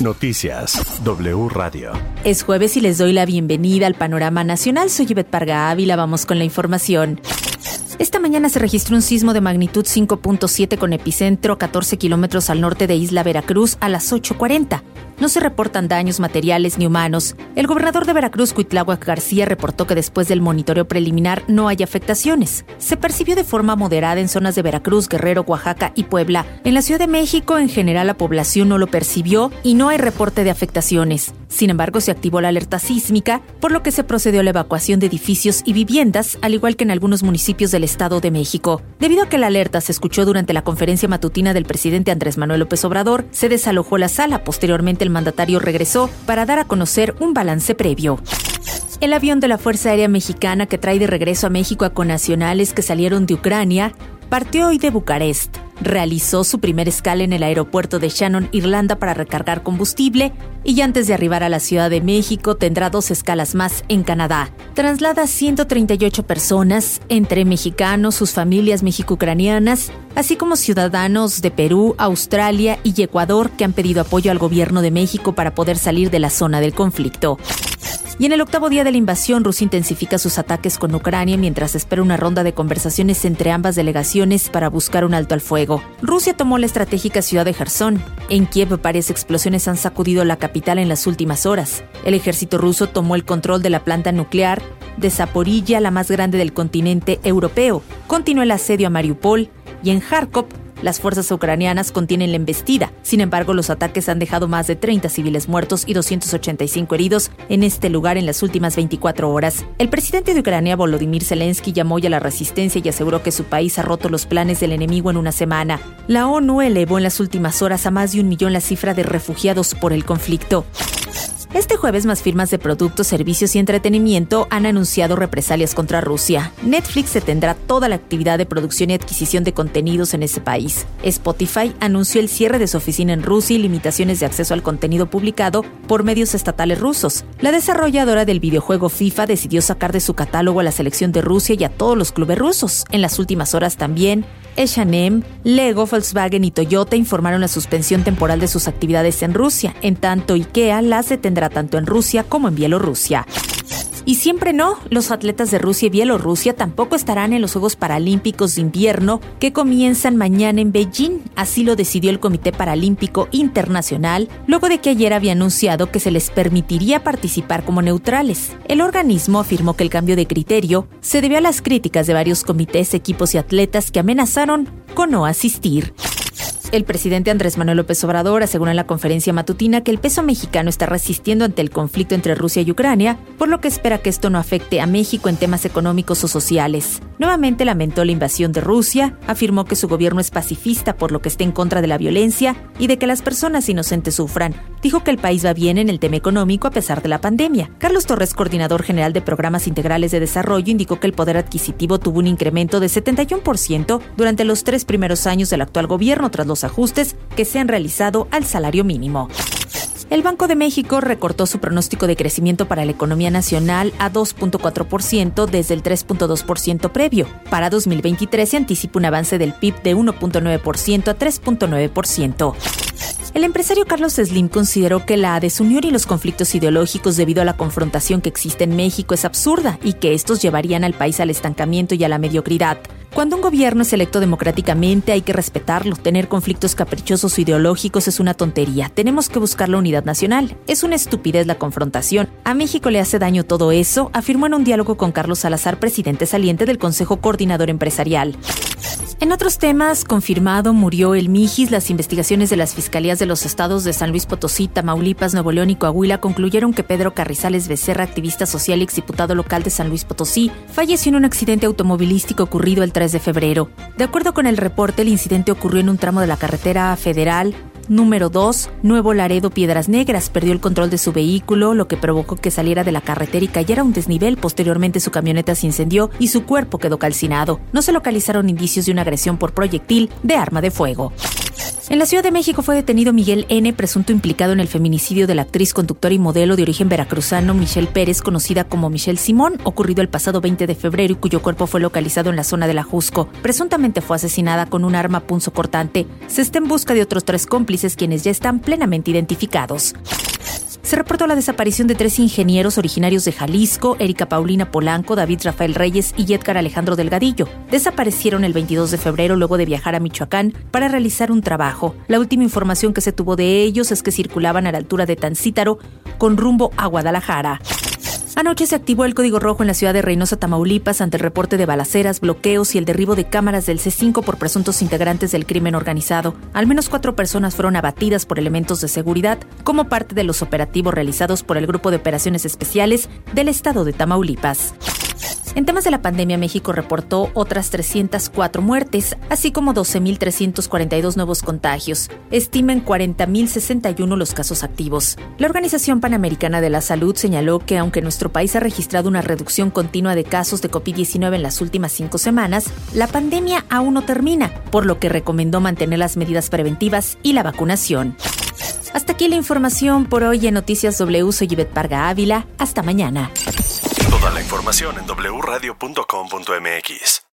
Noticias W Radio. Es jueves y les doy la bienvenida al panorama nacional. Soy Yvette Parga Ávila. Vamos con la información. Esta mañana se registró un sismo de magnitud 5.7 con epicentro 14 kilómetros al norte de Isla Veracruz a las 8.40. No se reportan daños materiales ni humanos. El gobernador de Veracruz, Cuitláhuac García, reportó que después del monitoreo preliminar no hay afectaciones. Se percibió de forma moderada en zonas de Veracruz, Guerrero, Oaxaca y Puebla. En la Ciudad de México, en general, la población no lo percibió y no hay reporte de afectaciones. Sin embargo, se activó la alerta sísmica, por lo que se procedió a la evacuación de edificios y viviendas, al igual que en algunos municipios del Estado de México. Debido a que la alerta se escuchó durante la conferencia matutina del presidente Andrés Manuel López Obrador, se desalojó la sala. Posteriormente, el mandatario regresó para dar a conocer un balance previo. El avión de la Fuerza Aérea Mexicana que trae de regreso a México a conacionales que salieron de Ucrania partió hoy de Bucarest. Realizó su primer escala en el aeropuerto de Shannon, Irlanda, para recargar combustible y antes de arribar a la Ciudad de México tendrá dos escalas más en Canadá. Traslada 138 personas, entre mexicanos, sus familias mexico-ucranianas, así como ciudadanos de Perú, Australia y Ecuador que han pedido apoyo al gobierno de México para poder salir de la zona del conflicto. Y en el octavo día de la invasión, Rusia intensifica sus ataques con Ucrania mientras espera una ronda de conversaciones entre ambas delegaciones para buscar un alto al fuego. Rusia tomó la estratégica ciudad de Gerson. En Kiev varias explosiones han sacudido la capital en las últimas horas. El ejército ruso tomó el control de la planta nuclear de Zaporilla, la más grande del continente europeo. Continuó el asedio a Mariupol y en Kharkov las fuerzas ucranianas contienen la embestida. Sin embargo, los ataques han dejado más de 30 civiles muertos y 285 heridos en este lugar en las últimas 24 horas. El presidente de Ucrania, Volodymyr Zelensky, llamó ya a la resistencia y aseguró que su país ha roto los planes del enemigo en una semana. La ONU elevó en las últimas horas a más de un millón la cifra de refugiados por el conflicto. Este jueves más firmas de productos, servicios y entretenimiento han anunciado represalias contra Rusia. Netflix se tendrá toda la actividad de producción y adquisición de contenidos en ese país. Spotify anunció el cierre de su oficina en Rusia y limitaciones de acceso al contenido publicado por medios estatales rusos. La desarrolladora del videojuego FIFA decidió sacar de su catálogo a la selección de Rusia y a todos los clubes rusos. En las últimas horas también, H&M, Lego, Volkswagen y Toyota informaron la suspensión temporal de sus actividades en Rusia, en tanto IKEA las detendrá tanto en Rusia como en Bielorrusia. Y siempre no, los atletas de Rusia y Bielorrusia tampoco estarán en los Juegos Paralímpicos de Invierno que comienzan mañana en Beijing. Así lo decidió el Comité Paralímpico Internacional, luego de que ayer había anunciado que se les permitiría participar como neutrales. El organismo afirmó que el cambio de criterio se debió a las críticas de varios comités, equipos y atletas que amenazaron con no asistir. El presidente Andrés Manuel López Obrador aseguró en la conferencia matutina que el peso mexicano está resistiendo ante el conflicto entre Rusia y Ucrania, por lo que espera que esto no afecte a México en temas económicos o sociales. Nuevamente lamentó la invasión de Rusia, afirmó que su gobierno es pacifista por lo que está en contra de la violencia y de que las personas inocentes sufran. Dijo que el país va bien en el tema económico a pesar de la pandemia. Carlos Torres, coordinador general de programas integrales de desarrollo, indicó que el poder adquisitivo tuvo un incremento de 71% durante los tres primeros años del actual gobierno tras los ajustes que se han realizado al salario mínimo. El Banco de México recortó su pronóstico de crecimiento para la economía nacional a 2.4% desde el 3.2% previo. Para 2023 se anticipa un avance del PIB de 1.9% a 3.9%. El empresario Carlos Slim consideró que la desunión y los conflictos ideológicos debido a la confrontación que existe en México es absurda y que estos llevarían al país al estancamiento y a la mediocridad. Cuando un gobierno es electo democráticamente hay que respetarlo. Tener conflictos caprichosos o ideológicos es una tontería. Tenemos que buscar la unidad nacional. Es una estupidez la confrontación. A México le hace daño todo eso, afirmó en un diálogo con Carlos Salazar, presidente saliente del Consejo Coordinador Empresarial. En otros temas, confirmado, murió el Mijis. Las investigaciones de las fiscalías de los estados de San Luis Potosí, Tamaulipas, Nuevo León y Coahuila concluyeron que Pedro Carrizales Becerra, activista social y exdiputado local de San Luis Potosí, falleció en un accidente automovilístico ocurrido el 3 de febrero. De acuerdo con el reporte, el incidente ocurrió en un tramo de la carretera federal Número 2. Nuevo Laredo Piedras Negras perdió el control de su vehículo, lo que provocó que saliera de la carretera y cayera a un desnivel. Posteriormente su camioneta se incendió y su cuerpo quedó calcinado. No se localizaron indicios de una agresión por proyectil de arma de fuego. En la Ciudad de México fue detenido Miguel N., presunto implicado en el feminicidio de la actriz, conductora y modelo de origen veracruzano Michelle Pérez, conocida como Michelle Simón, ocurrido el pasado 20 de febrero y cuyo cuerpo fue localizado en la zona de la Jusco. Presuntamente fue asesinada con un arma punzocortante. Se está en busca de otros tres cómplices quienes ya están plenamente identificados se reportó la desaparición de tres ingenieros originarios de Jalisco, Erika Paulina Polanco, David Rafael Reyes y Edgar Alejandro Delgadillo. Desaparecieron el 22 de febrero luego de viajar a Michoacán para realizar un trabajo. La última información que se tuvo de ellos es que circulaban a la altura de Tancítaro con rumbo a Guadalajara. Anoche se activó el código rojo en la ciudad de Reynosa, Tamaulipas, ante el reporte de balaceras, bloqueos y el derribo de cámaras del C5 por presuntos integrantes del crimen organizado. Al menos cuatro personas fueron abatidas por elementos de seguridad como parte de los operativos realizados por el Grupo de Operaciones Especiales del Estado de Tamaulipas. En temas de la pandemia, México reportó otras 304 muertes, así como 12.342 nuevos contagios. Estiman 40.061 los casos activos. La Organización Panamericana de la Salud señaló que aunque nuestro país ha registrado una reducción continua de casos de COVID-19 en las últimas cinco semanas, la pandemia aún no termina, por lo que recomendó mantener las medidas preventivas y la vacunación. Hasta aquí la información por hoy en Noticias W. Soy Yvette Parga Ávila. Hasta mañana. Información en wradio.com.mx.